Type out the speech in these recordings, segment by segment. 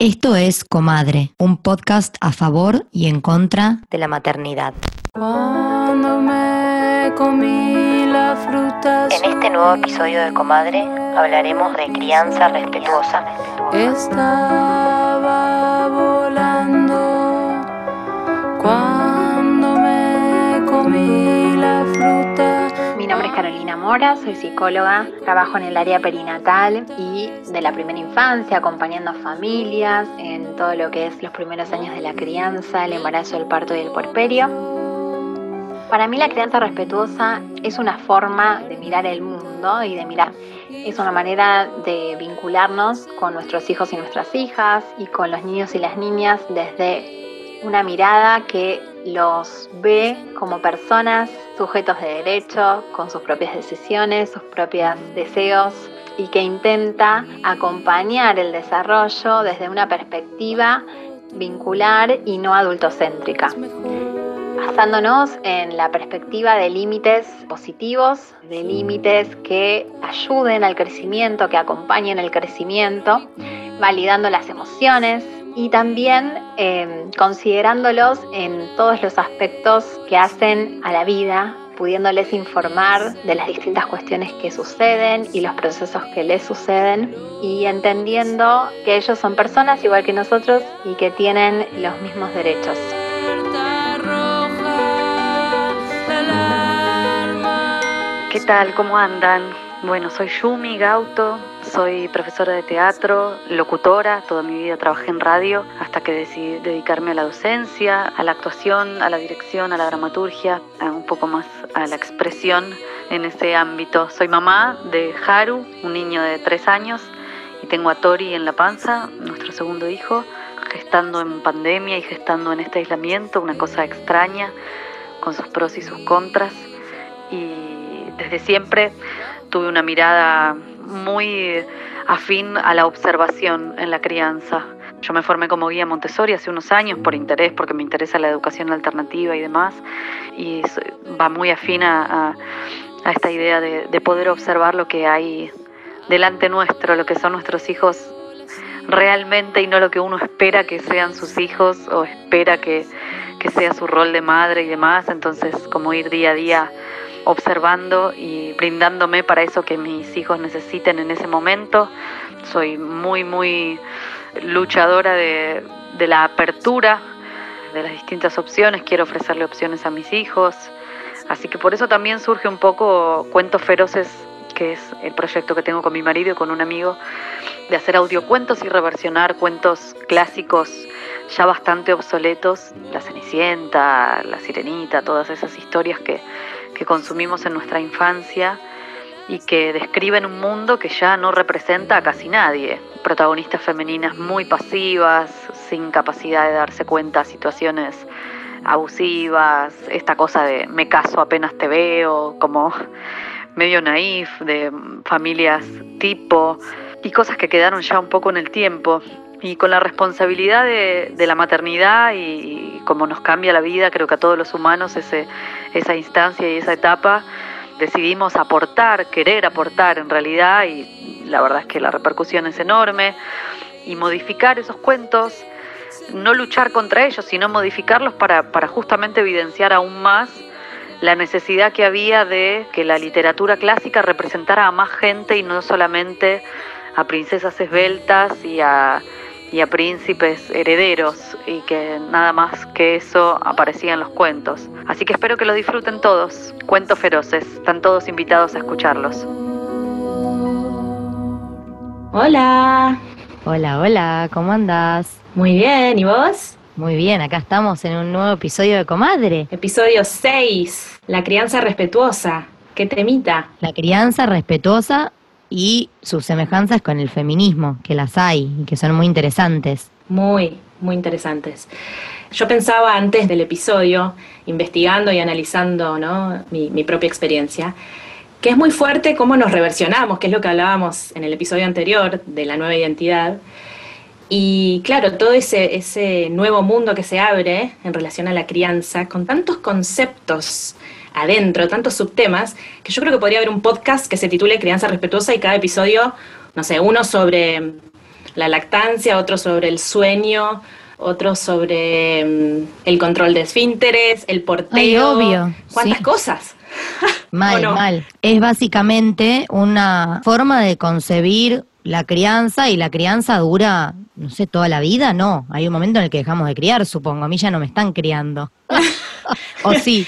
Esto es Comadre, un podcast a favor y en contra de la maternidad. Cuando me comí la fruta En este nuevo episodio de Comadre hablaremos de crianza respetuosa. estaba volando. Cuando me comí Carolina Mora, soy psicóloga, trabajo en el área perinatal y de la primera infancia, acompañando a familias en todo lo que es los primeros años de la crianza, el embarazo, el parto y el puerperio. Para mí la crianza respetuosa es una forma de mirar el mundo y de mirar. Es una manera de vincularnos con nuestros hijos y nuestras hijas y con los niños y las niñas desde una mirada que los ve como personas sujetos de derecho, con sus propias decisiones, sus propios deseos y que intenta acompañar el desarrollo desde una perspectiva vincular y no adultocéntrica. Basándonos en la perspectiva de límites positivos, de límites que ayuden al crecimiento, que acompañen el crecimiento, validando las emociones y también eh, considerándolos en todos los aspectos que hacen a la vida, pudiéndoles informar de las distintas cuestiones que suceden y los procesos que les suceden y entendiendo que ellos son personas igual que nosotros y que tienen los mismos derechos. ¿Qué tal? ¿Cómo andan? Bueno, soy Yumi Gauto, soy profesora de teatro, locutora, toda mi vida trabajé en radio hasta que decidí dedicarme a la docencia, a la actuación, a la dirección, a la dramaturgia, a un poco más a la expresión en ese ámbito. Soy mamá de Haru, un niño de tres años, y tengo a Tori en la panza, nuestro segundo hijo, gestando en pandemia y gestando en este aislamiento, una cosa extraña, con sus pros y sus contras. Y desde siempre tuve una mirada muy afín a la observación en la crianza. Yo me formé como guía Montessori hace unos años por interés, porque me interesa la educación alternativa y demás, y va muy afín a, esta idea de, de poder observar lo que hay delante nuestro, lo que son nuestros hijos realmente y no lo que uno espera que sean sus hijos o espera que sea su rol de madre y demás. Entonces, como ir día a día observando y brindándome para eso que mis hijos necesiten en ese momento. Soy muy, muy luchadora de, de la apertura de las distintas opciones. Quiero ofrecerle opciones a mis hijos. Así que por eso también surge un poco Cuentos Feroces, que es el proyecto que tengo con mi marido y con un amigo, de hacer audiocuentos y reversionar cuentos clásicos ya bastante obsoletos, La Cenicienta, La Sirenita, todas esas historias que, que consumimos en nuestra infancia y que describen un mundo que ya no representa a casi nadie. Protagonistas femeninas muy pasivas, sin capacidad de darse cuenta de situaciones abusivas, esta cosa de me caso apenas te veo, como medio naif, de familias tipo, y cosas que quedaron ya un poco en el tiempo. Y con la responsabilidad de, de la maternidad y, y como nos cambia la vida, creo que a todos los humanos ese, esa instancia y esa etapa, decidimos aportar, querer aportar en realidad, y la verdad es que la repercusión es enorme, y modificar esos cuentos, no luchar contra ellos, sino modificarlos para, para justamente evidenciar aún más la necesidad que había de que la literatura clásica representara a más gente y no solamente a princesas esbeltas y a, y a príncipes herederos y que nada más que eso aparecía en los cuentos. Así que espero que lo disfruten todos. Cuentos feroces, están todos invitados a escucharlos. Hola, Hola, hola, ¿cómo andás? muy bien, ¿y vos? Muy bien, acá estamos en un nuevo episodio de Comadre. Episodio 6, la crianza respetuosa. ¿Qué temita? La crianza respetuosa y sus semejanzas con el feminismo, que las hay y que son muy interesantes. Muy, muy interesantes. Yo pensaba antes del episodio, investigando y analizando ¿no? mi, propia experiencia, que es muy fuerte cómo nos reversionamos, que es lo que hablábamos en el episodio anterior de la nueva identidad. Y claro, todo ese, ese nuevo mundo que se abre en relación a la crianza, con tantos conceptos adentro, tantos subtemas, que yo creo que podría haber un podcast que se titule Crianza Respetuosa y cada episodio, no sé, uno sobre la lactancia, otro sobre el sueño, otro sobre mm, el control de esfínteres, el porteo. obvio, ¿Cuántas sí. cosas? Mal, mal. Es básicamente una forma de concebir la crianza y la crianza dura, no sé, toda la vida, no. Hay un momento en el que dejamos de criar, supongo. A mí ya no me están criando. o sí.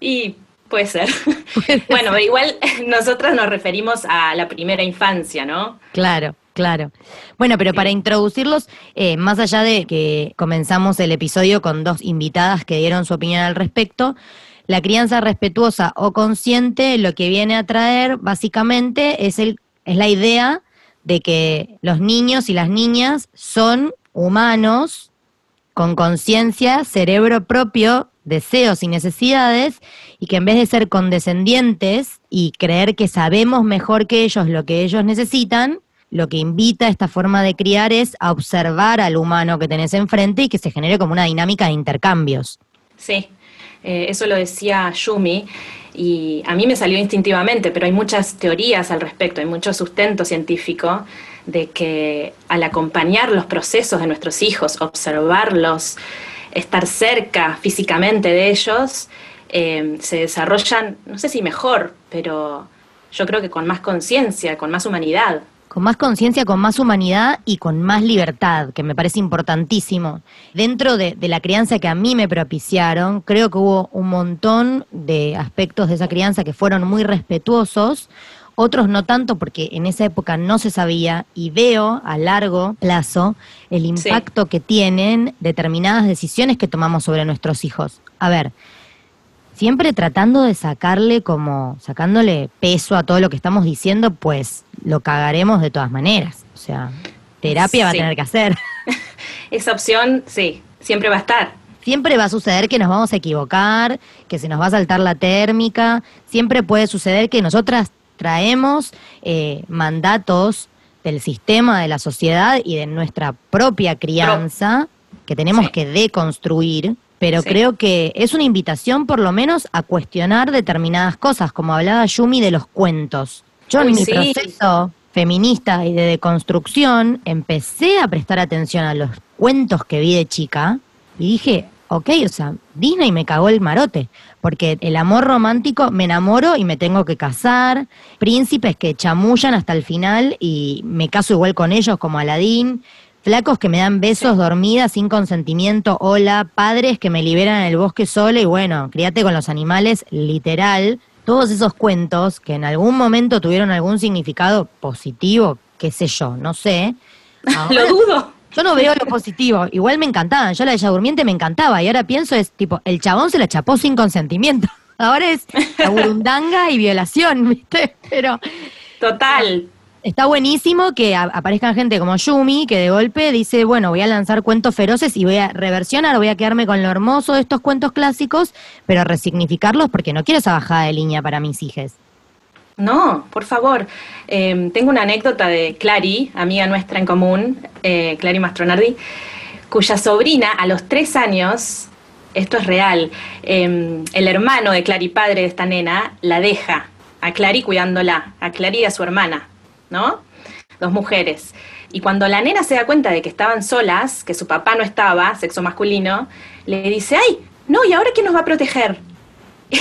Y puede ser. bueno, igual nosotras nos referimos a la primera infancia, ¿no? Claro, claro. Bueno, pero para introducirlos, eh, más allá de que comenzamos el episodio con dos invitadas que dieron su opinión al respecto, la crianza respetuosa o consciente lo que viene a traer básicamente es, el, es la idea de que los niños y las niñas son humanos con conciencia, cerebro propio, deseos y necesidades, y que en vez de ser condescendientes y creer que sabemos mejor que ellos lo que ellos necesitan, lo que invita a esta forma de criar es a observar al humano que tenés enfrente y que se genere como una dinámica de intercambios. Sí, eh, eso lo decía Yumi y a mí me salió instintivamente, pero hay muchas teorías al respecto, hay mucho sustento científico de que al acompañar los procesos de nuestros hijos, observarlos, estar cerca físicamente de ellos, eh, se desarrollan, no sé si mejor, pero yo creo que con más conciencia, con más humanidad. Con más conciencia, con más humanidad y con más libertad, que me parece importantísimo. Dentro de, de la crianza que a mí me propiciaron, creo que hubo un montón de aspectos de esa crianza que fueron muy respetuosos, otros no tanto porque en esa época no se sabía y veo a largo plazo el impacto que tienen determinadas decisiones que tomamos sobre nuestros hijos. A ver, siempre tratando de sacarle como, sacándole peso a todo lo que estamos diciendo, pues lo cagaremos de todas maneras. O sea, terapia va a tener que hacer. Esa opción, sí, siempre va a estar. Siempre va a suceder que nos vamos a equivocar, que se nos va a saltar la térmica, siempre puede suceder que nosotras traemos eh, mandatos del sistema, de la sociedad y de nuestra propia crianza que tenemos Sí. que deconstruir, pero Sí. creo que es una invitación por lo menos a cuestionar determinadas cosas, como hablaba Yumi de los cuentos. Yo en mi sí. proceso feminista y de deconstrucción empecé a prestar atención a los cuentos que vi de chica y dije, ok, o sea, Disney me cagó el marote, porque el amor romántico me enamoro y me tengo que casar, príncipes que chamullan hasta el final y me caso igual con ellos como Aladín, flacos que me dan besos dormidas sin consentimiento, hola, padres que me liberan en el bosque sola y bueno, criate con los animales, literal. Todos esos cuentos que en algún momento tuvieron algún significado positivo, qué sé yo, no sé. Ahora- Lo dudo. Yo no veo lo positivo. Igual me encantaban. Yo la de Ella Durmiente me encantaba. Y ahora pienso es tipo, el chabón se la chapó sin consentimiento. Ahora es burundanga y violación, ¿viste? Pero Total. está buenísimo que aparezcan gente como Yumi, que de golpe dice, bueno, voy a lanzar cuentos feroces y voy a reversionar, voy a quedarme con lo hermoso de estos cuentos clásicos, pero resignificarlos porque no quiero esa bajada de línea para mis hijes. No, por favor. Eh, tengo una anécdota de Clary, amiga nuestra en común, eh, Clary Mastronardi, cuya sobrina a los tres años, esto es real, eh, el hermano de Clary, padre de esta nena, la deja a Clary cuidándola, a Clary y a su hermana, ¿no? Dos mujeres. Y cuando la nena se da cuenta de que estaban solas, que su papá no estaba, sexo masculino, le dice, ay, no, ¿y ahora quién nos va a proteger?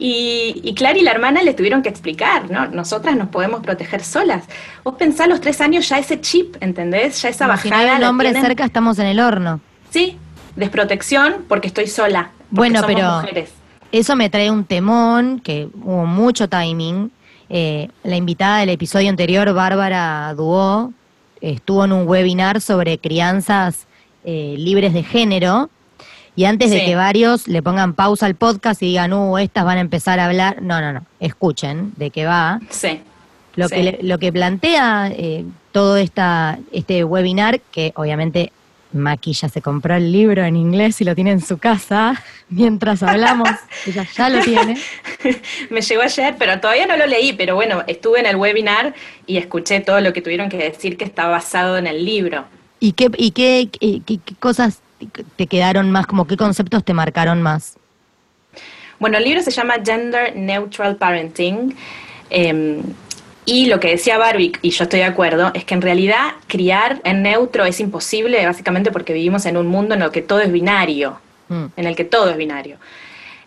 Y, y Clara y la hermana le tuvieron que explicar, ¿no? Nosotras nos podemos proteger solas. Vos pensás a los tres años ya ese chip, ¿entendés? Ya esa no bajada. la hombre tienen. cerca, estamos en el horno. Sí, desprotección porque estoy sola. porque Bueno, somos pero mujeres. eso me trae un temón, que hubo mucho timing. Eh, la invitada del episodio anterior, Bárbara Duó, estuvo en un webinar sobre crianzas eh, libres de género. Y antes de que varios le pongan pausa al podcast y digan, uh, estas van a empezar a hablar, no, no, no, escuchen de qué va. Sí. Lo, Sí. que, lo que plantea eh, todo esta, este webinar, que obviamente Maki ya se compró el libro en inglés y lo tiene en su casa mientras hablamos, ella ya lo tiene. Me llegó ayer, pero todavía no lo leí, pero bueno, estuve en el webinar y escuché todo lo que tuvieron que decir que está basado en el libro. ¿Y qué, y qué, qué- qué- qué cosas te quedaron más, como qué conceptos te marcaron más? Bueno, el libro se llama Gender Neutral Parenting. eh, Y lo que decía Barbie, y yo estoy de acuerdo, es que en realidad criar en neutro es imposible, básicamente porque vivimos en un mundo en el que todo es binario, Mm. en el que todo es binario.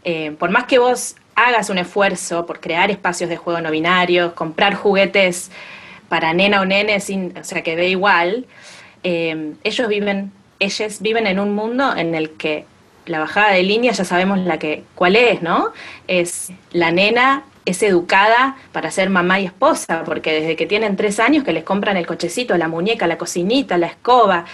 Eh, por más que vos hagas un esfuerzo por crear espacios de juego no binarios, comprar juguetes para nena o nene, sin, o sea, que dé igual, eh, ellos viven, ellas viven en un mundo en el que la bajada de línea ya sabemos la que, cuál es, ¿no? Es la nena es educada para ser mamá y esposa, porque desde que tienen tres años que les compran el cochecito, la muñeca, la cocinita, la escoba.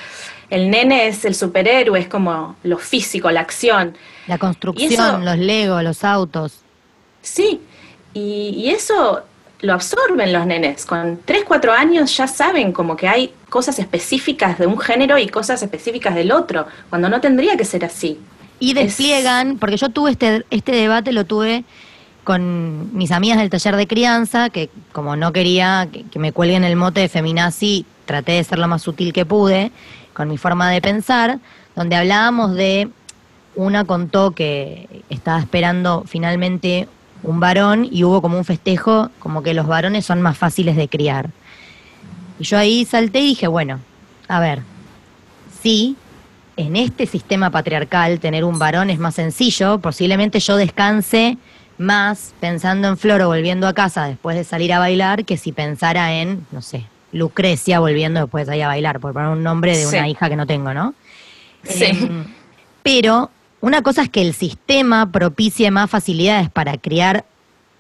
El nene es el superhéroe, es como lo físico, la acción. La construcción, eso- los legos, los autos. Sí, y, y eso lo absorben los nenes. Con 3, 4 años ya saben como que hay cosas específicas de un género y cosas específicas del otro, cuando no tendría que ser así. Y Es- despliegan, porque yo tuve este, este debate, lo tuve con mis amigas del taller de crianza, que como no quería que, que me cuelguen el mote de feminazi, traté de ser lo más sutil que pude, con mi forma de pensar, donde hablábamos de, una contó que estaba esperando finalmente un varón y hubo como un festejo, como que los varones son más fáciles de criar. Y yo ahí salté y dije, bueno, a ver, sí, en este sistema patriarcal tener un varón es más sencillo, posiblemente yo descanse más pensando en Floro volviendo a casa después de salir a bailar que si pensara en, no sé, Lucrecia volviendo después de salir a bailar, por poner un nombre de una Sí. hija que no tengo, ¿no? Sí. Em, pero una cosa es que el sistema propicie más facilidades para criar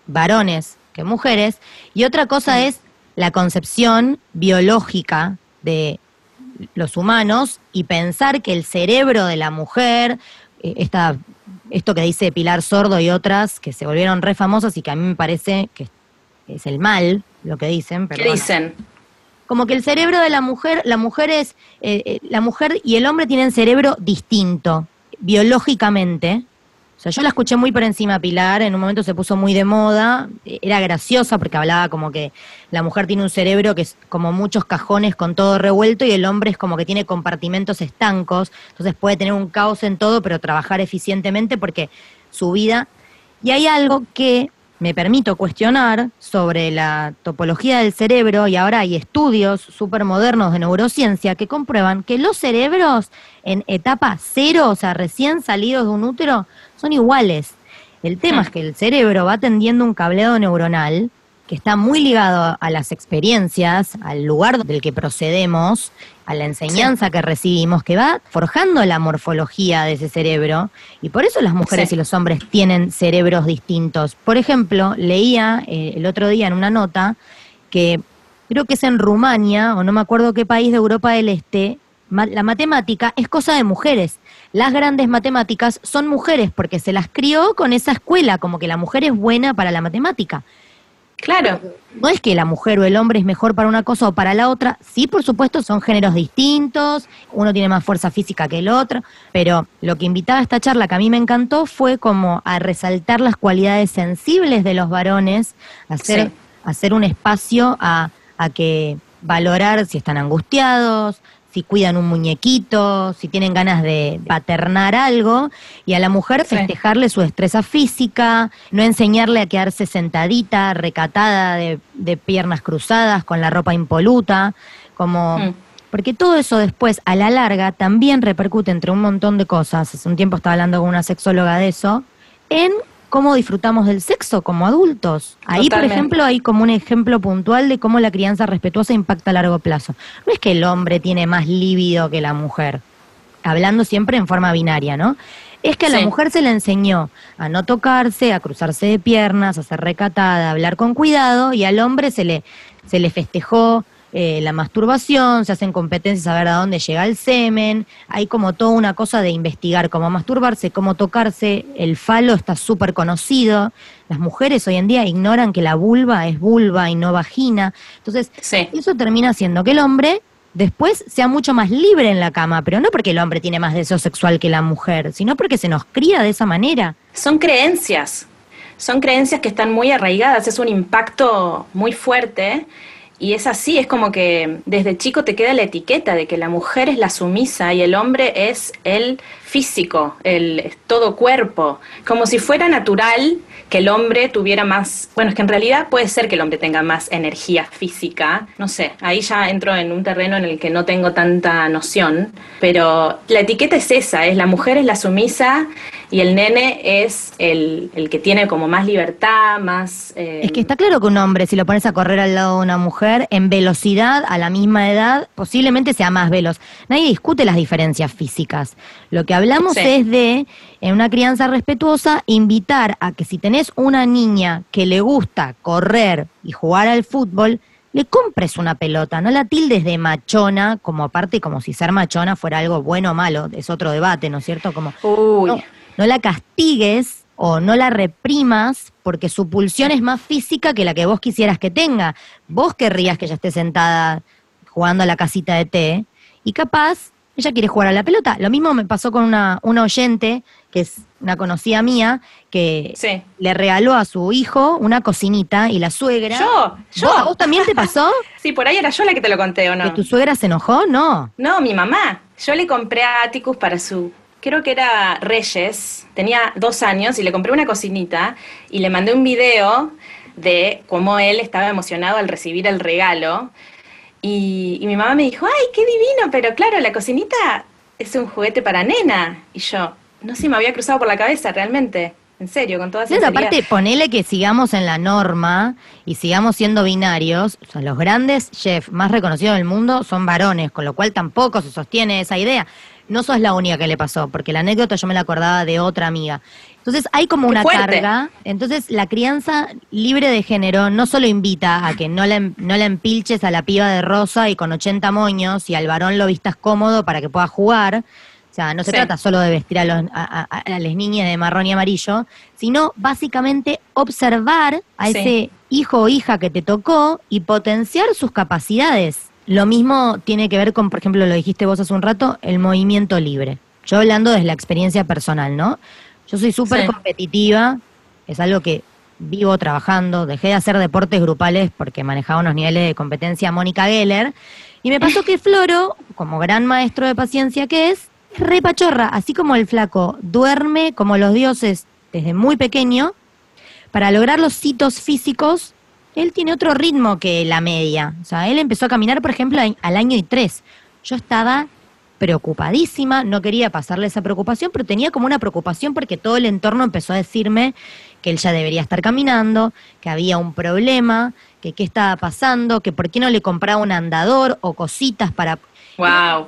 varones que mujeres, y otra cosa es la concepción biológica de los humanos y pensar que el cerebro de la mujer, eh, esta, esto que dice Pilar Sordo y otras que se volvieron re famosas y que a mí me parece que es el mal lo que dicen. pero ¿Qué bueno. dicen? Como que el cerebro de la mujer, la mujer es, eh, eh, la mujer y el hombre tienen cerebro distinto, biológicamente. O sea, yo la escuché muy por encima Pilar, en un momento se puso muy de moda, era graciosa porque hablaba como que la mujer tiene un cerebro que es como muchos cajones con todo revuelto y el hombre es como que tiene compartimentos estancos, entonces puede tener un caos en todo, pero trabajar eficientemente porque su vida... Y hay algo que me permito cuestionar sobre la topología del cerebro y ahora hay estudios súper modernos de neurociencia que comprueban que los cerebros en etapa cero, o sea, recién salidos de un útero, son iguales. El tema es que el cerebro va tendiendo un cableado neuronal que está muy ligado a las experiencias, al lugar del que procedemos, a la enseñanza que recibimos, que va forjando la morfología de ese cerebro. Y por eso las mujeres Sí. y los hombres tienen cerebros distintos. Por ejemplo, leía eh, el otro día en una nota que creo que es en Rumania, o no me acuerdo qué país de Europa del Este, la matemática es cosa de mujeres. Las grandes matemáticas son mujeres porque se las crió con esa escuela, como que la mujer es buena para la matemática. Claro, No es que la mujer o el hombre es mejor para una cosa o para la otra. Sí, por supuesto, son géneros distintos, uno tiene más fuerza física que el otro, pero lo que invitaba a esta charla que a mí me encantó fue como a resaltar las cualidades sensibles de los varones, hacer, Sí. hacer un espacio a, a que valorar si están angustiados, si cuidan un muñequito, si tienen ganas de paternar algo, y a la mujer festejarle su destreza física, no enseñarle a quedarse sentadita, recatada, de, de piernas cruzadas, con la ropa impoluta, como... Mm. Porque todo eso después, a la larga, también repercute entre un montón de cosas. Hace un tiempo estaba hablando con una sexóloga de eso, en cómo disfrutamos del sexo como adultos. Ahí, por ejemplo, hay como un ejemplo puntual de cómo la crianza respetuosa impacta a largo plazo. No es que el hombre tiene más líbido que la mujer, hablando siempre en forma binaria, ¿no? Es que a la Sí. mujer se le enseñó a no tocarse, a cruzarse de piernas, a ser recatada, a hablar con cuidado, y al hombre se le, se le festejó eh, la masturbación, se hacen competencias a ver a dónde llega el semen, hay como toda una cosa de investigar cómo masturbarse, cómo tocarse, el falo está súper conocido, las mujeres hoy en día ignoran que la vulva es vulva y no vagina, entonces sí. eso termina haciendo que el hombre después sea mucho más libre en la cama, pero no porque el hombre tiene más deseo sexual que la mujer, sino porque se nos cría de esa manera. Son creencias, son creencias que están muy arraigadas, es un impacto muy fuerte Y es así, es como que desde chico te queda la etiqueta de que la mujer es la sumisa y el hombre es el físico, el todo cuerpo, como si fuera natural que el hombre tuviera más, bueno, es que en realidad puede ser que el hombre tenga más energía física, no sé, ahí ya entro en un terreno en el que no tengo tanta noción, pero la etiqueta es esa, es la mujer es la sumisa y el nene es el, el que tiene como más libertad, más... Eh... Es que está claro que un hombre, si lo pones a correr al lado de una mujer, en velocidad, a la misma edad, posiblemente sea más veloz. Nadie discute las diferencias físicas. Lo que hablamos es de, en una crianza respetuosa, invitar a que si tenés una niña que le gusta correr y jugar al fútbol, le compres una pelota, no la tildes de machona, como aparte como si ser machona fuera algo bueno o malo, es otro debate, ¿no es cierto? Como, Uy no la castigues o no la reprimas porque su pulsión es más física que la que vos quisieras que tenga. Vos querrías que ella esté sentada jugando a la casita de té y capaz ella quiere jugar a la pelota. Lo mismo me pasó con una, una oyente, que es una conocida mía, que le regaló a su hijo una cocinita y la suegra... ¿Yo? ¿Yo? ¿Vos, ¿Vos también te pasó? sí, por ahí era yo la que te lo conté, ¿o no? ¿Que tu suegra se enojó? No. No, mi mamá. Yo le compré a Atticus para su creo que era Reyes, tenía dos años y le compré una cocinita y le mandé un video de cómo él estaba emocionado al recibir el regalo. Y, mi mamá me dijo, ay, qué divino, pero claro, la cocinita es un juguete para nena. Y yo, no sé, me había cruzado por la cabeza realmente. En serio, con toda sinceridad. aparte, ponele que sigamos en la norma y sigamos siendo binarios. O los grandes chefs más reconocidos del mundo son varones, con lo cual tampoco se sostiene esa idea no sos la única que le pasó, porque la anécdota yo me la acordaba de otra amiga. Entonces hay como una carga. Entonces la crianza libre de género no solo invita a que no la, no la empilches a la piba de rosa y con 80 moños y al varón lo vistas cómodo para que pueda jugar. O sea, no se trata solo de vestir a, los, a, las niñas de marrón y amarillo, sino básicamente observar a ese hijo o hija que te tocó y potenciar sus capacidades. Lo mismo tiene que ver con, por ejemplo, lo dijiste vos hace un rato, el movimiento libre. Yo hablando desde la experiencia personal, ¿no? Yo soy súper competitiva, es algo que vivo trabajando, dejé de hacer deportes grupales porque manejaba unos niveles de competencia Mónica Geller, y me pasó que Floro, como gran maestro de paciencia que es, es re pachorra, así como el flaco duerme como los dioses desde muy pequeño, para lograr los hitos físicos él tiene otro ritmo que la media. O sea, él empezó a caminar, por ejemplo, al año y tres. Yo estaba preocupadísima, no quería pasarle esa preocupación, pero tenía como una preocupación porque todo el entorno empezó a decirme que él ya debería estar caminando, que había un problema, que qué estaba pasando, que por qué no le compraba un andador o cositas para... Wow.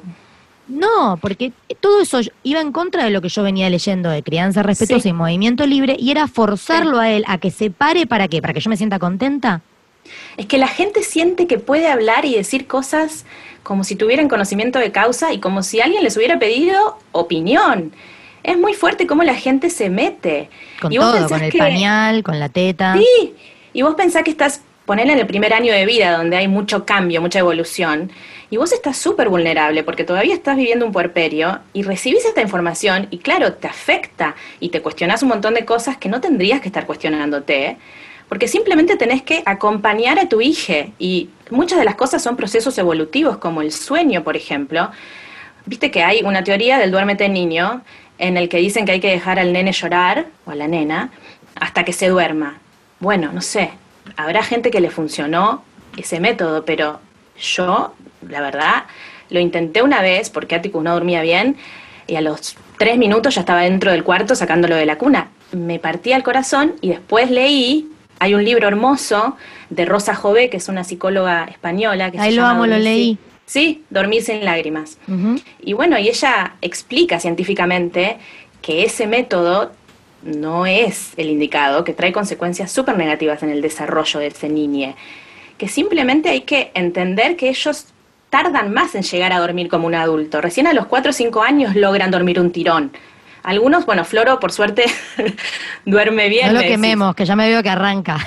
No, porque todo eso iba en contra de lo que yo venía leyendo de crianza respetuosa y movimiento libre, y era forzarlo a él a que se pare para qué, para que yo me sienta contenta. Es que la gente siente que puede hablar y decir cosas como si tuvieran conocimiento de causa y como si alguien les hubiera pedido opinión. Es muy fuerte cómo la gente se mete. Con todo, con el pañal, con la teta. Sí, y vos pensás que estás, ponele en el primer año de vida, donde hay mucho cambio, mucha evolución, y vos estás súper vulnerable porque todavía estás viviendo un puerperio y recibís esta información y claro, te afecta y te cuestionás un montón de cosas que no tendrías que estar cuestionándote, porque simplemente tenés que acompañar a tu hija y muchas de las cosas son procesos evolutivos como el sueño, por ejemplo. Viste que hay una teoría del duérmete niño en el que dicen que hay que dejar al nene llorar o a la nena hasta que se duerma. Bueno, no sé, habrá gente que le funcionó ese método, pero yo la verdad. Lo intenté una vez porque Atticus no dormía bien y a los tres minutos ya estaba dentro del cuarto sacándolo de la cuna. Me partía el corazón y después leí, hay un libro hermoso de Rosa Jové, que es una psicóloga española. Que Ahí lo amo, lo leí. Sí, Dormir sin lágrimas. Y bueno, y ella explica científicamente que ese método no es el indicado, que trae consecuencias súper negativas en el desarrollo de ese niño, que simplemente hay que entender que ellos tardan más en llegar a dormir como un adulto. Recién a los 4 o 5 años logran dormir un tirón. Algunos, bueno, Floro por suerte duerme bien. No lo quememos, que ya me veo que arranca.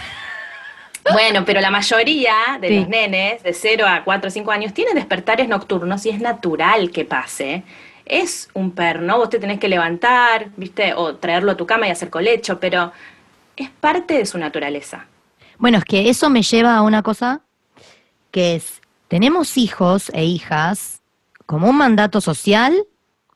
Bueno, pero la mayoría de los nenes de 0 a 4 o 5 años tienen despertares nocturnos y es natural que pase. Es un perno, vos te tenés que levantar, ¿viste? O traerlo a tu cama y hacer colecho, pero es parte de su naturaleza. Bueno, es que eso me lleva a una cosa que es, tenemos hijos e hijas como un mandato social,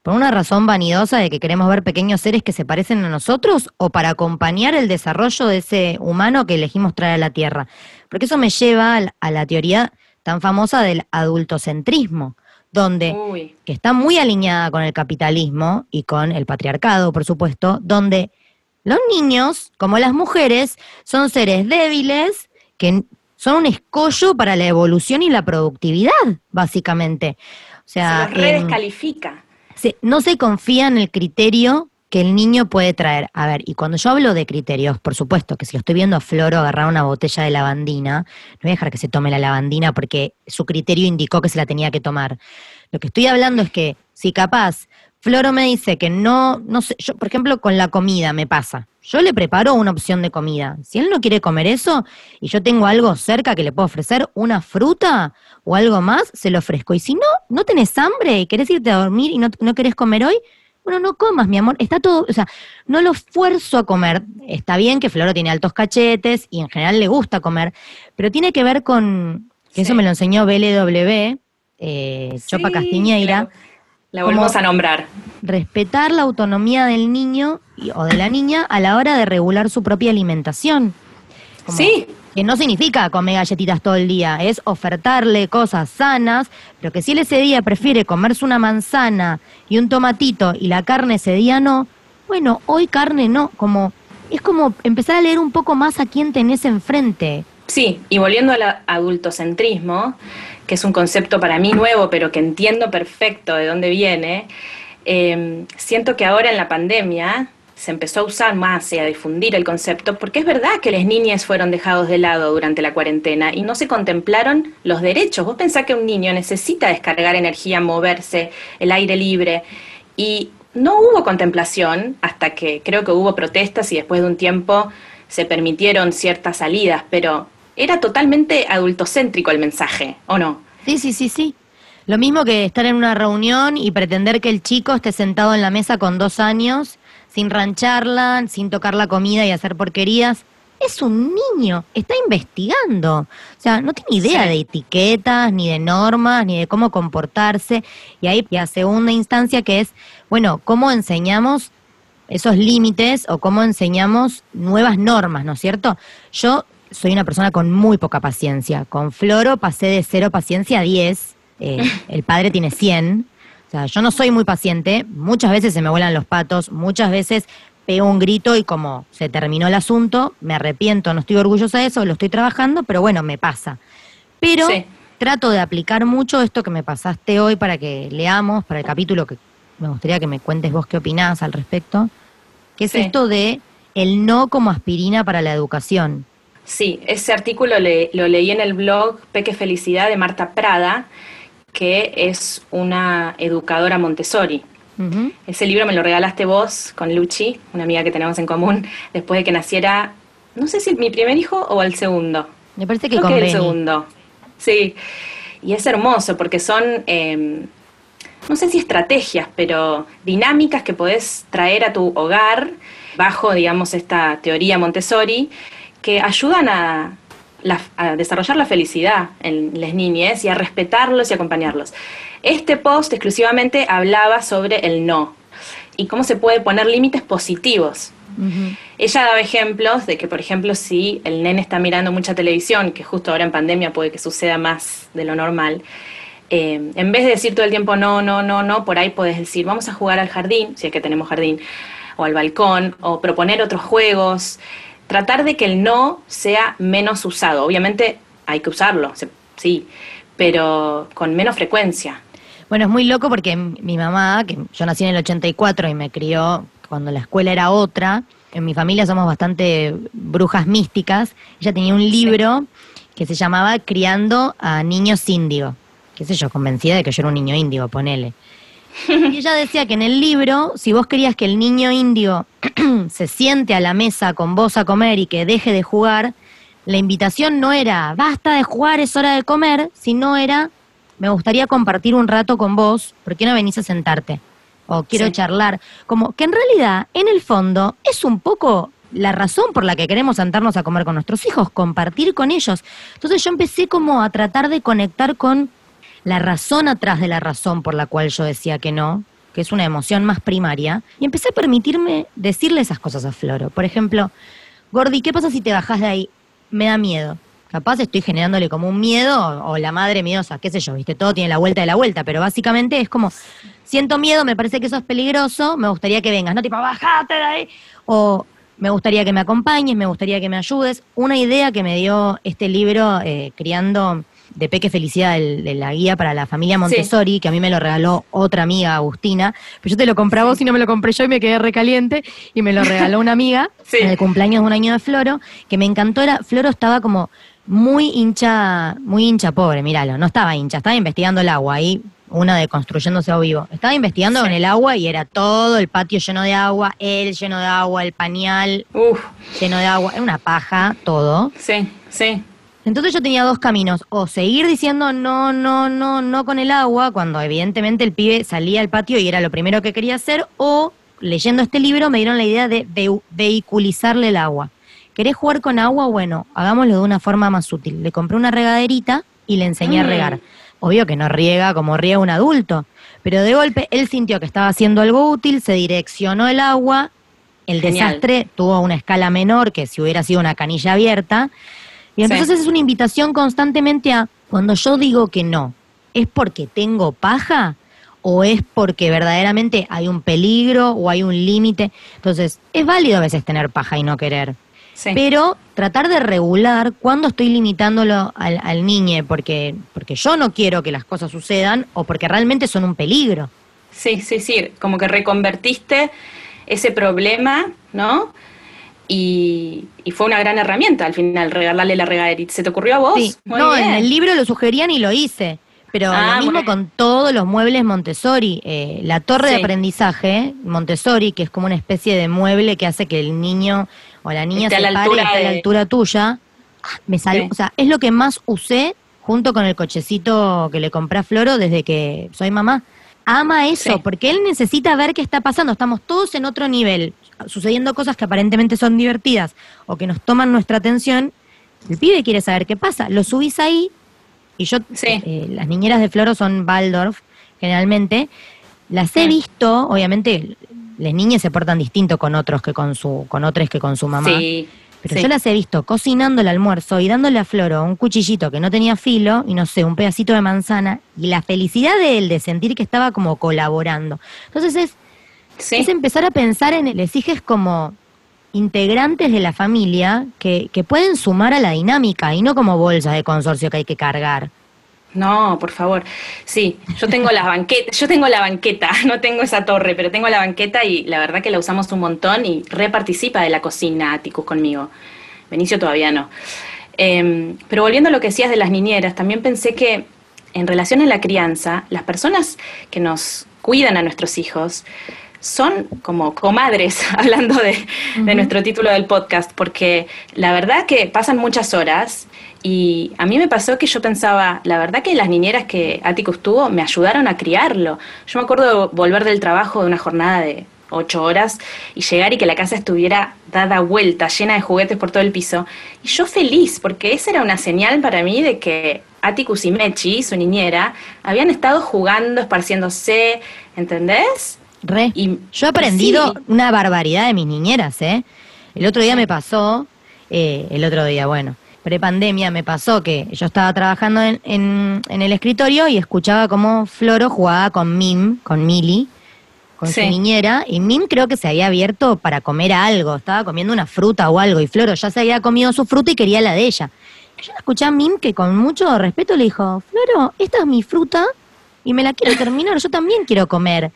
por una razón vanidosa de que queremos ver pequeños seres que se parecen a nosotros o para acompañar el desarrollo de ese humano que elegimos traer a la Tierra. Porque eso me lleva a la teoría tan famosa del adultocentrismo, donde Uy, que está muy alineada con el capitalismo y con el patriarcado, por supuesto, donde los niños, como las mujeres, son seres débiles que son un escollo para la evolución y la productividad, básicamente. O sea, se los em, redescalifica. no se confía en el criterio que el niño puede traer. A ver, y cuando yo hablo de criterios, por supuesto que si lo estoy viendo a Floro agarrar una botella de lavandina, no voy a dejar que se tome la lavandina porque su criterio indicó que se la tenía que tomar. Lo que estoy hablando es que si capaz Floro me dice que no, no sé, yo por ejemplo con la comida me pasa. Yo le preparo una opción de comida. Si él no quiere comer eso y yo tengo algo cerca que le puedo ofrecer, una fruta o algo más, se lo ofrezco. Y si no, no tenés hambre y querés irte a dormir y no, no querés comer hoy, bueno, no comas, mi amor. Está todo, o sea, no lo esfuerzo a comer. Está bien que Floro tiene altos cachetes y en general le gusta comer, pero tiene que ver con, que eso me lo enseñó BLW, eh, Chopa Castiñeira, la volvemos a nombrar. respetar la autonomía del niño y- o de la niña a la hora de regular su propia alimentación. Como- Sí, Que no significa comer galletitas todo el día, es ofertarle cosas sanas, pero que si él ese día prefiere comerse una manzana y un tomatito y la carne ese día no, bueno, hoy carne no, como es como empezar a leer un poco más a quién tenés enfrente. Sí, y volviendo al adultocentrismo, que es un concepto para mí nuevo, pero que entiendo perfecto de dónde viene, eh, siento que ahora en la pandemia se empezó a usar más y a difundir el concepto, porque es verdad que las niñas fueron dejados de lado durante la cuarentena y no se contemplaron los derechos. Vos pensás que un niño necesita descargar energía, moverse, el aire libre, y no hubo contemplación hasta que creo que hubo protestas y después de un tiempo se permitieron ciertas salidas, pero era totalmente adultocéntrico el mensaje, ¿o no? Sí, sí, sí, sí. Lo mismo que estar en una reunión y pretender que el chico esté sentado en la mesa con dos años, sin rancharla, sin tocar la comida y hacer porquerías. Es un niño, está investigando. O sea, no tiene idea Sí. de etiquetas, ni de normas, ni de cómo comportarse. Y ahí la segunda instancia que es, bueno, ¿cómo enseñamos esos límites o cómo enseñamos nuevas normas, ¿no es cierto? Yo soy una persona con muy poca paciencia. Con Floro pasé de cero paciencia a 10. eh, el padre tiene 100. O sea, yo no soy muy paciente. Muchas veces se me vuelan los patos. Muchas veces pego un grito y como se terminó el asunto, me arrepiento. No estoy orgullosa de eso, lo estoy trabajando, pero bueno, me pasa. Pero Sí. trato de aplicar mucho esto que me pasaste hoy para que leamos, para el capítulo que me gustaría que me cuentes vos qué opinás al respecto, que es Sí. esto de el no como aspirina para la educación. Sí, ese artículo le- lo leí en el blog Peque Felicidad de Marta Prada, que es una educadora Montessori. Ese libro me lo regalaste vos con Luchi, una amiga que tenemos en común, después de que naciera, no sé si mi primer hijo o el segundo. Me parece que Creo que el segundo. Sí. Y es hermoso porque son, eh, no sé si estrategias, pero dinámicas que podés traer a tu hogar bajo, digamos, esta teoría Montessori que ayudan a, la- a desarrollar la felicidad en las niñas y a respetarlos y acompañarlos. Este post exclusivamente hablaba sobre el no y cómo se puede poner límites positivos ella daba ejemplos de que, por ejemplo, si el nene está mirando mucha televisión, que justo ahora en pandemia puede que suceda más de lo normal, eh, en vez de decir todo el tiempo no, no, no, no, por ahí puedes decir vamos a jugar al jardín, si es que tenemos jardín, o al balcón, o proponer otros juegos, tratar de que el no sea menos usado. Obviamente hay que usarlo, sí, pero con menos frecuencia. Bueno, es muy loco porque mi mamá, que yo nací en el 84 y me crió cuando la escuela era otra, en mi familia somos bastante brujas místicas, ella tenía un libro que se llamaba Criando a Niños Índigo, qué sé yo, convencida de que yo era un niño índigo, ponele. Y ella decía que en el libro, si vos querías que el niño indio se siente a la mesa con vos a comer y que deje de jugar, la invitación no era basta de jugar, es hora de comer, sino era me gustaría compartir un rato con vos, ¿por qué no venís a sentarte? O quiero Sí. charlar. Como que en realidad, en el fondo, es un poco la razón por la que queremos sentarnos a comer con nuestros hijos, compartir con ellos. Entonces yo empecé como a tratar de conectar con la razón atrás de la razón por la cual yo decía que no, que es una emoción más primaria, y empecé a permitirme decirle esas cosas a Floro. Por ejemplo, Gordi, ¿qué pasa si te bajas de ahí? Me da miedo. Capaz estoy generándole como un miedo o la madre miedosa, qué sé yo, viste, todo tiene la vuelta de la vuelta, pero básicamente es como, siento miedo, me parece que eso es peligroso, me gustaría que vengas, no tipo, bajate de ahí, o me gustaría que me acompañes, me gustaría que me ayudes. Una idea que me dio este libro, eh, Criando de Peque Felicidad, de la guía para la familia Montessori, que a mí me lo regaló otra amiga, Agustina, pero yo te lo compré a vos y no me lo compré yo y me quedé recaliente, y me lo regaló una amiga en el cumpleaños de un año de Floro, que me encantó, era, Floro estaba como muy hincha, muy hincha pobre, míralo, no estaba hincha, estaba investigando el agua ahí, una de construyéndose a vivo. Estaba investigando con el agua y era todo el patio lleno de agua, él lleno de agua, el pañal lleno de agua, era una paja, todo. Sí, sí. Entonces yo tenía dos caminos, o seguir diciendo no, no, no, no con el agua, cuando evidentemente el pibe salía al patio y era lo primero que quería hacer, o leyendo este libro me dieron la idea de vehiculizarle el agua. ¿Querés jugar con agua? Bueno, hagámoslo de una forma más útil. Le compré una regaderita y le enseñé a regar. Obvio que no riega como riega un adulto, pero de golpe él sintió que estaba haciendo algo útil, se direccionó el agua, el desastre tuvo una escala menor que si hubiera sido una canilla abierta, y entonces es una invitación constantemente a, cuando yo digo que no, ¿es porque tengo paja? ¿O es porque verdaderamente hay un peligro o hay un límite? Entonces, es válido a veces tener paja y no querer. Pero tratar de regular cuándo estoy limitándolo al, al niño, porque, porque yo no quiero que las cosas sucedan o porque realmente son un peligro. Sí, sí, sí, como que reconvertiste ese problema, ¿no? Y, fue una gran herramienta al final regalarle la regaderita. ¿Se te ocurrió a vos? Sí. no, en el libro lo sugerían y lo hice. Pero ah, lo mismo con todos los muebles Montessori. Eh, la torre de aprendizaje Montessori, que es como una especie de mueble que hace que el niño o la niña se a la altura a la altura tuya, me salió, o sea, es lo que más usé junto con el cochecito que le compré a Floro desde que soy mamá. Ama eso, porque él necesita ver qué está pasando. Estamos todos en otro nivel, sucediendo cosas que aparentemente son divertidas o que nos toman nuestra atención. El pibe quiere saber qué pasa. Lo subís ahí, y yo, eh, las niñeras de Floro son Waldorf, generalmente. Las he visto, obviamente, las niñas se portan distinto con otros que con su, con otros que con su mamá. pero yo las he visto cocinando el almuerzo y dándole a Floro un cuchillito que no tenía filo y no sé, un pedacito de manzana y la felicidad de él de sentir que estaba como colaborando. Entonces es, es empezar a pensar en les hijes como integrantes de la familia que, que pueden sumar a la dinámica y no como bolsas de consorcio que hay que cargar. No, por favor. Sí, yo tengo la banqueta, yo tengo la banqueta, no tengo esa torre, pero tengo la banqueta y la verdad que la usamos un montón y reparticipa de la cocina Atticus conmigo. Benicio todavía no. Em, pero volviendo a lo que decías de las niñeras, también pensé que en relación a la crianza, las personas que nos cuidan a nuestros hijos son como comadres, hablando de, de nuestro título del podcast, porque la verdad que pasan muchas horas y a mí me pasó que yo pensaba, la verdad que las niñeras que Atticus tuvo me ayudaron a criarlo. Yo me acuerdo de volver del trabajo de una jornada de ocho horas y llegar y que la casa estuviera dada vuelta, llena de juguetes por todo el piso. Y yo feliz, porque esa era una señal para mí de que Atticus y Mechi, su niñera, habían estado jugando, esparciéndose, ¿entendés? Re. Y, yo he aprendido una barbaridad de mis niñeras, ¿eh? El otro día me pasó, eh, el otro día, bueno, prepandemia me pasó que yo estaba trabajando en, en, el escritorio y escuchaba cómo Floro jugaba con Mim, con Mili, con su niñera, y Mim creo que se había abierto para comer algo, estaba comiendo una fruta o algo, y Floro ya se había comido su fruta y quería la de ella. Yo escuché a Mim que con mucho respeto le dijo, Floro, esta es mi fruta y me la quiero terminar, yo también quiero comer.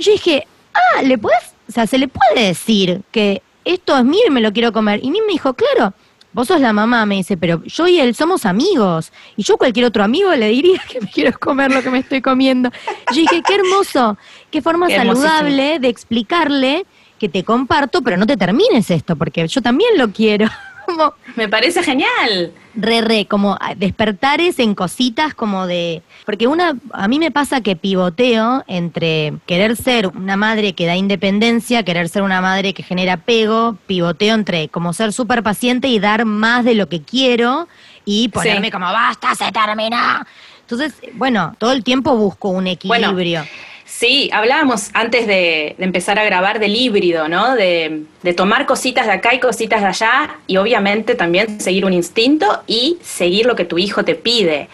Y yo dije, ah, ¿le puedes, o sea, se le puede decir que esto es mío y me lo quiero comer? Y Mim me dijo, claro, Vos sos la mamá, me dice, pero yo y él somos amigos. Y yo cualquier otro amigo le diría que me quiero comer lo que me estoy comiendo. yo dije, qué hermoso, qué forma saludable de explicarle que te comparto, pero no te termines esto, porque yo también lo quiero. Como... Me parece genial. Re, re, como despertares en cositas como de... Porque una, a mí me pasa que pivoteo entre querer ser una madre que da independencia, querer ser una madre que genera apego, pivoteo entre como ser súper paciente y dar más de lo que quiero y ponerme como, basta, se termina. Entonces, bueno, todo el tiempo busco un equilibrio. Sí, hablábamos antes de, empezar a grabar del híbrido, ¿no? De, tomar cositas de acá y cositas de allá y obviamente también seguir un instinto y seguir lo que tu hijo te pide.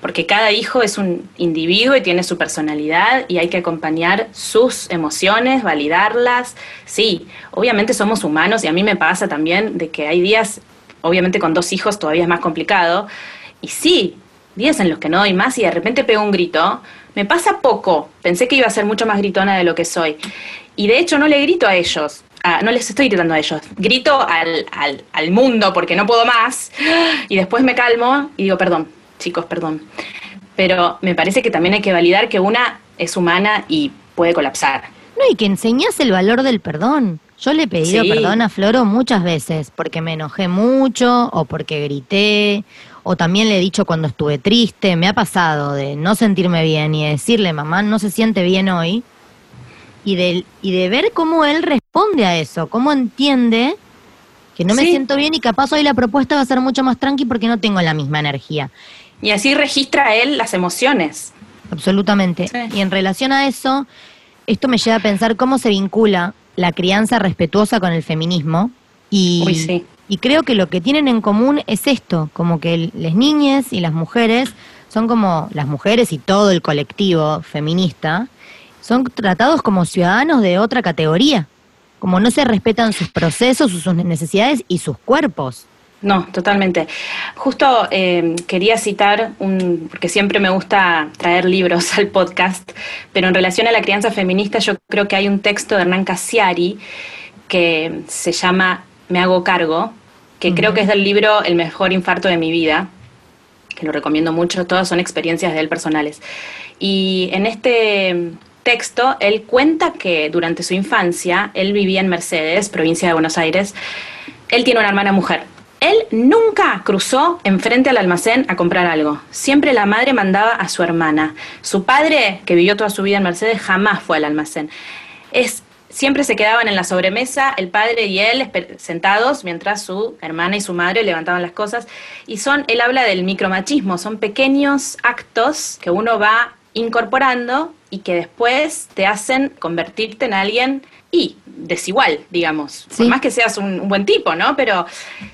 Porque cada hijo es un individuo y tiene su personalidad y hay que acompañar sus emociones, validarlas. Sí, obviamente somos humanos y a mí me pasa también de que hay días, obviamente con dos hijos todavía es más complicado. Y sí, días en los que no doy más y de repente pego un grito me pasa poco. Pensé que iba a ser mucho más gritona de lo que soy. Y de hecho no le grito a ellos. no les estoy gritando a ellos. Grito al, al, al mundo porque no puedo más. Y después me calmo y digo, perdón, chicos, perdón. Pero me parece que también hay que validar que una es humana y puede colapsar. No, y que enseñas el valor del perdón. Yo le he pedido perdón a Floro muchas veces porque me enojé mucho o porque grité o también le he dicho cuando estuve triste, me ha pasado de no sentirme bien y decirle, mamá, no se siente bien hoy, y de, y de ver cómo él responde a eso, cómo entiende que no me siento bien y capaz hoy la propuesta va a ser mucho más tranqui porque no tengo la misma energía. Y así registra él las emociones. Absolutamente. Y en relación a eso, esto me lleva a pensar cómo se vincula la crianza respetuosa con el feminismo. Y, sí. Y creo que lo que tienen en común es esto, como que las niñas y las mujeres son como las mujeres y todo el colectivo feminista, son tratados como ciudadanos de otra categoría, como no se respetan sus procesos, sus necesidades y sus cuerpos. No, totalmente. Justo eh, quería citar un, porque siempre me gusta traer libros al podcast, pero en relación a la crianza feminista yo creo que hay un texto de Hernán Casiari que se llama Me hago cargo, que creo que es del libro El mejor infarto de mi vida, que lo recomiendo mucho, todas son experiencias de él personales. Y en este texto, él cuenta que durante su infancia, él vivía en Mercedes, provincia de Buenos Aires, él tiene una hermana mujer. Él nunca cruzó enfrente al almacén a comprar algo. Siempre la madre mandaba a su hermana. Su padre, que vivió toda su vida en Mercedes, jamás fue al almacén. Es Siempre se quedaban en la sobremesa el padre y él sentados mientras su hermana y su madre levantaban las cosas. Y son, él habla del micromachismo, son pequeños actos que uno va incorporando y que después te hacen convertirte en alguien y desigual, digamos. Por más que seas un, buen tipo, ¿no? Pero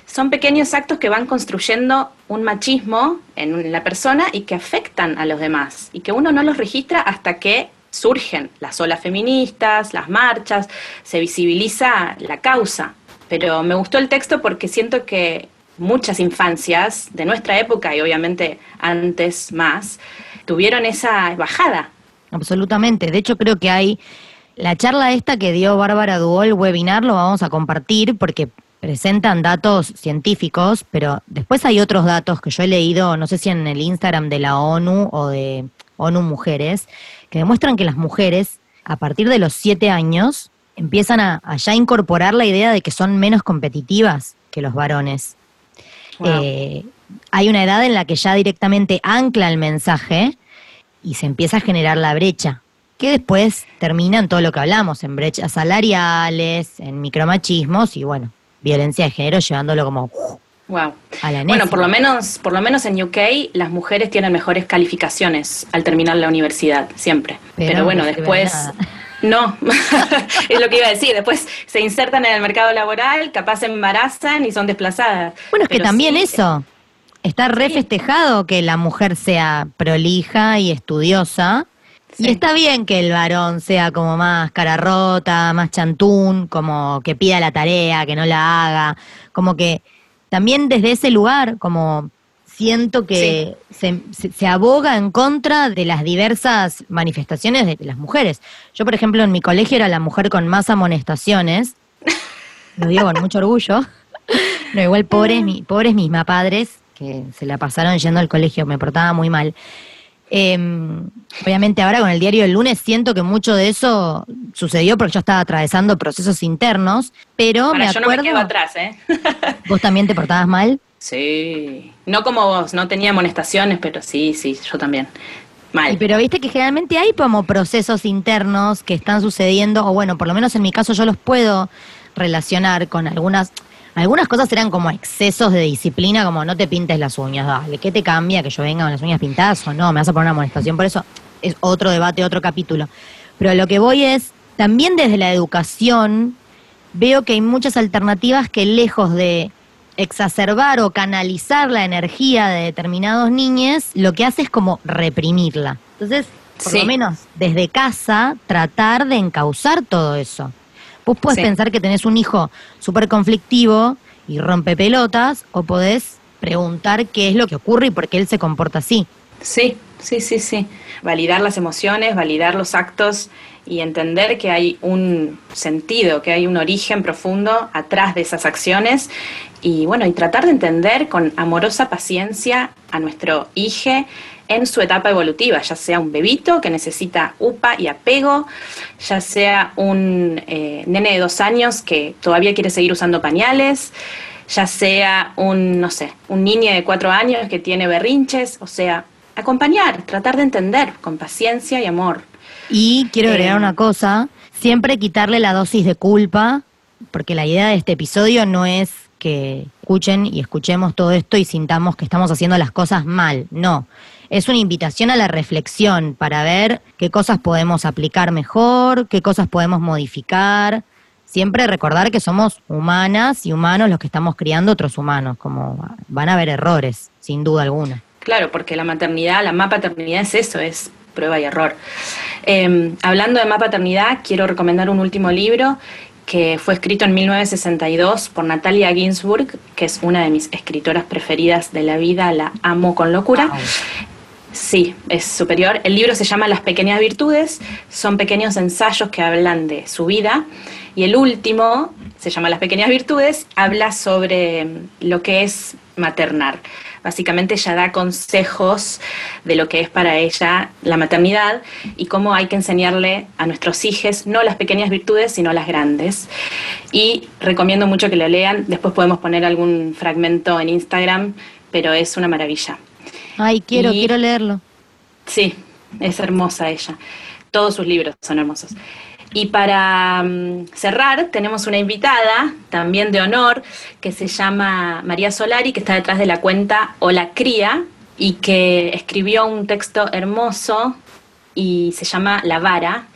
son pequeños actos que van construyendo un machismo en la persona y que afectan a los demás y que uno no los registra hasta que surgen las olas feministas, las marchas, se visibiliza la causa. Pero me gustó el texto porque siento que muchas infancias de nuestra época y obviamente antes más, tuvieron esa bajada. Absolutamente. De hecho, creo que hay la charla esta que dio Bárbara Duol, webinar, lo vamos a compartir porque presentan datos científicos, pero después hay otros datos que yo he leído, no sé si en el Instagram de la ONU o de ONU Mujeres, que demuestran que las mujeres, a partir de los siete años, empiezan a, ya incorporar la idea de que son menos competitivas que los varones. Eh, hay una edad en la que ya directamente ancla el mensaje y se empieza a generar la brecha, que después termina en todo lo que hablamos, en brechas salariales, en micromachismos y bueno, violencia de género llevándolo como Wow. Bueno, por lo menos, por lo menos en UK las mujeres tienen mejores calificaciones al terminar la universidad, siempre. Pero, bueno, después no, es lo que iba a decir. Después se insertan en el mercado laboral, capaz se embarazan y son desplazadas. Bueno, es que también eso. Está refestejado que la mujer sea prolija y estudiosa. Y está bien que el varón sea como más cara rota, más chantún, como que pida la tarea, que no la haga, como que también desde ese lugar, como siento que se, aboga en contra de las diversas manifestaciones de, las mujeres. Yo, por ejemplo, en mi colegio era la mujer con más amonestaciones, lo digo con mucho orgullo, no, igual pobres, mi, pobres mis padres, que se la pasaron yendo al colegio, me portaba muy mal. Em, obviamente ahora con el diario del lunes siento que mucho de eso sucedió porque yo estaba atravesando procesos internos, pero Para, me yo no me acuerdo... quedo atrás, ¿eh? ¿Vos también te portabas mal? Sí. No como vos, no tenía amonestaciones, pero sí, sí, yo también. Mal. Y pero viste que generalmente hay como procesos internos que están sucediendo, o bueno, por lo menos en mi caso yo los puedo relacionar con algunas... Algunas cosas eran como excesos de disciplina, como no te pintes las uñas, dale, ¿qué te cambia que yo venga con las uñas pintadas o no? Me vas a poner una amonestación, por eso es otro debate, otro capítulo. Pero lo que voy es, también desde la educación, veo que hay muchas alternativas que lejos de exacerbar o canalizar la energía de determinados niños, lo que hace es como reprimirla. Entonces, por Sí. lo menos desde casa, tratar de encauzar todo eso. Vos podés Sí. pensar que tenés un hijo súper conflictivo y rompe pelotas, o podés preguntar qué es lo que ocurre y por qué él se comporta así. Sí, sí, sí, sí. Validar las emociones, validar los actos y entender que hay un sentido, que hay un origen profundo atrás de esas acciones y bueno, y tratar de entender con amorosa paciencia a nuestro hijo en su etapa evolutiva, ya sea un bebito que necesita upa y apego, ya sea un eh, nene de dos años que todavía quiere seguir usando pañales, ya sea un, no sé, un niño de cuatro años que tiene berrinches, o sea, acompañar, tratar de entender con paciencia y amor. Y quiero agregar Eh, una cosa, siempre quitarle la dosis de culpa, porque la idea de este episodio no es que escuchen y escuchemos todo esto y sintamos que estamos haciendo las cosas mal, no. Es una invitación a la reflexión para ver qué cosas podemos aplicar mejor, qué cosas podemos modificar. Siempre recordar que somos humanas y humanos los que estamos criando otros humanos, como van a haber errores, sin duda alguna. Claro, porque la maternidad, la mapa paternidad es eso, es prueba y error. Eh, hablando de mapa paternidad, quiero recomendar un último libro que fue escrito en 1962 por Natalia Ginsburg, que es una de mis escritoras preferidas de la vida, la amo con locura. Sí, es superior. El libro se llama Las pequeñas virtudes, son pequeños ensayos que hablan de su vida y el último se llama Las pequeñas virtudes, habla sobre lo que es maternar. Básicamente ella da consejos de lo que es para ella la maternidad y cómo hay que enseñarle a nuestros hijos no las pequeñas virtudes, sino las grandes. Y recomiendo mucho que lo lean, después podemos poner algún fragmento en Instagram, pero es una maravilla. Ay, quiero, Y- quiero leerlo. Sí, es hermosa ella. Todos sus libros son hermosos. Y para mm, cerrar, tenemos una invitada, también de honor, que se llama María Solari, que está detrás de la cuenta Hola Cría, y que escribió un texto hermoso y se llama La Vara.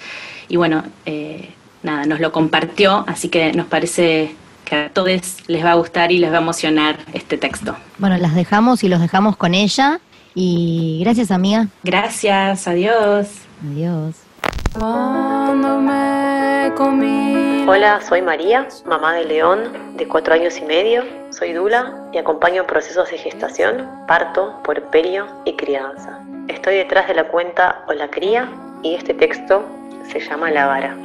Y bueno, eh, nada, nos lo compartió, así que nos parece que a todos les va a gustar y les va a emocionar este texto. Bueno, las dejamos y los dejamos con ella. Y gracias, amiga. Gracias, adiós. Adiós. Hola, soy María, mamá de León, de cuatro años y medio. Soy Dula y acompaño procesos de gestación, parto, puerperio y crianza. Estoy detrás de la cuenta Hola Cría y este texto se llama La Vara.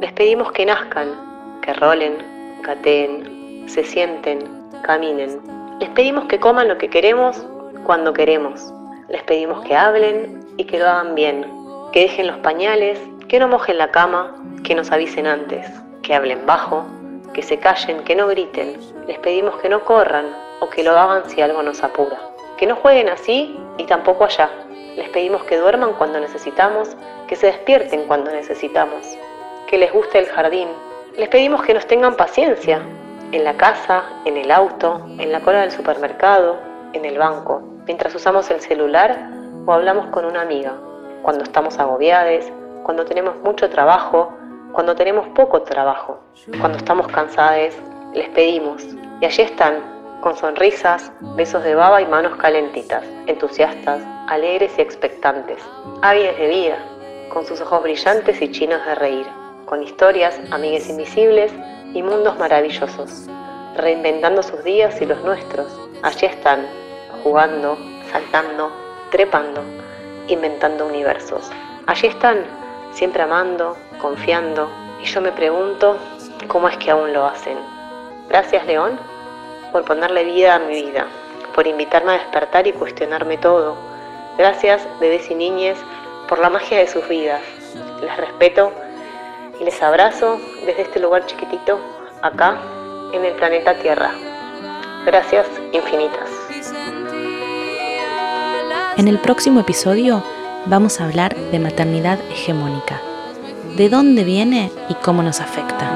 Les pedimos que nazcan, que rolen, gateen, se sienten, caminen. Les pedimos que coman lo que queremos cuando queremos. Les pedimos que hablen y que lo hagan bien, que dejen los pañales, que no mojen la cama, que nos avisen antes, que hablen bajo, que se callen, que no griten. Les pedimos que no corran o que lo hagan si algo nos apura. Que no jueguen así y tampoco allá. Les pedimos que duerman cuando necesitamos, que se despierten cuando necesitamos, que les guste el jardín. Les pedimos que nos tengan paciencia, en la casa, en el auto, en la cola del supermercado, en el banco, mientras usamos el celular o hablamos con una amiga, cuando estamos agobiados, cuando tenemos mucho trabajo, cuando tenemos poco trabajo, cuando estamos cansados, les pedimos. Y allí están, con sonrisas, besos de baba y manos calentitas, entusiastas, alegres y expectantes, ávides de vida, con sus ojos brillantes y chinos de reír, con historias, amigues invisibles y mundos maravillosos, reinventando sus días y los nuestros. Allí están, jugando, saltando, trepando, inventando universos. Allí están, siempre amando, confiando, y yo me pregunto cómo es que aún lo hacen. Gracias, León, por ponerle vida a mi vida, por invitarme a despertar y cuestionarme todo, Gracias, bebés y niñes, por la magia de sus vidas. Les respeto y les abrazo desde este lugar chiquitito, acá, en el planeta Tierra. Gracias infinitas. En el próximo episodio vamos a hablar de maternidad hegemónica. ¿De dónde viene y cómo nos afecta?